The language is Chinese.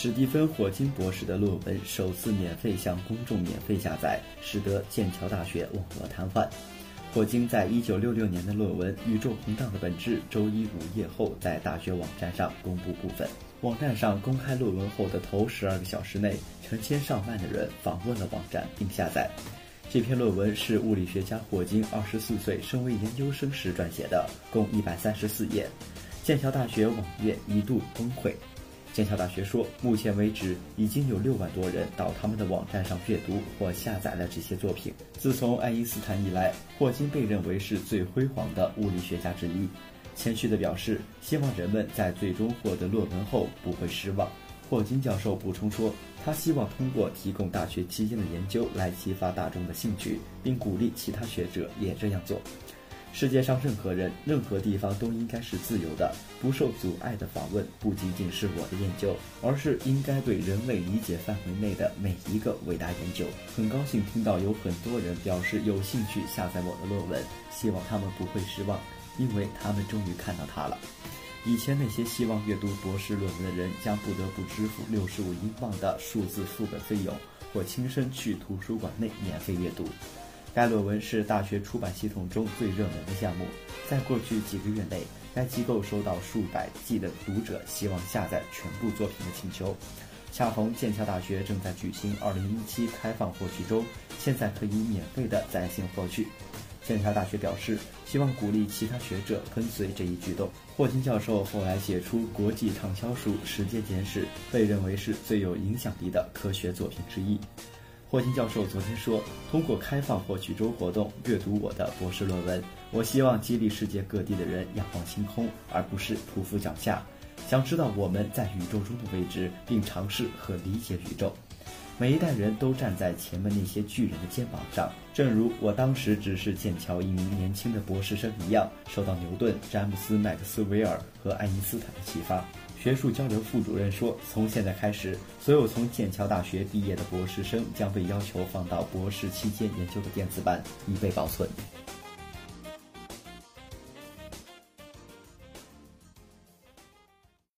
史蒂芬·霍金博士的论文首次免费向公众免费下载，使得剑桥大学网络瘫痪。霍金在一九六六年的论文《宇宙膨胀的本质》周一午夜后在大学网站上公布部分。网站上公开论文后的头十二个小时内，成千上万的人访问了网站并下载。这篇论文是物理学家霍金二十四岁升为研究生时撰写的，共一百三十四页。剑桥大学网页一度崩溃。剑桥大学说，目前为止已经有六万多人到他们的网站上阅读或下载了这些作品。自从爱因斯坦以来，霍金被认为是最辉煌的物理学家之一。谦虚地表示，希望人们在最终获得论文后不会失望。霍金教授补充说，他希望通过提供大学期间的研究来激发大众的兴趣，并鼓励其他学者也这样做。世界上任何人、任何地方都应该是自由的、不受阻碍的访问，不仅仅是我的研究，而是应该对人类理解范围内的每一个伟大研究。很高兴听到有很多人表示有兴趣下载我的论文，希望他们不会失望，因为他们终于看到它了。以前那些希望阅读博士论文的人将不得不支付六十五英镑的数字副本费用，或亲身去图书馆内免费阅读。该论文是大学出版系统中最热门的项目。在过去几个月内，该机构收到数百计的读者希望下载全部作品的请求。恰逢剑桥大学正在举行2017开放获取周，现在可以免费的在线获取。剑桥大学表示，希望鼓励其他学者跟随这一举动。霍金教授后来写出国际畅销书《时间简史》，被认为是最有影响力的科学作品之一。霍金教授昨天说：“通过开放获取周活动阅读我的博士论文，我希望激励世界各地的人仰望星空，而不是匍匐脚下，想知道我们在宇宙中的位置，并尝试和理解宇宙。每一代人都站在前面那些巨人的肩膀上，正如我当时只是剑桥一名年轻的博士生一样，受到牛顿、詹姆斯·麦克斯韦尔和爱因斯坦的启发。”学术交流副主任说：“从现在开始，所有从剑桥大学毕业的博士生将被要求放到博士期间研究的电子版，以备保存。”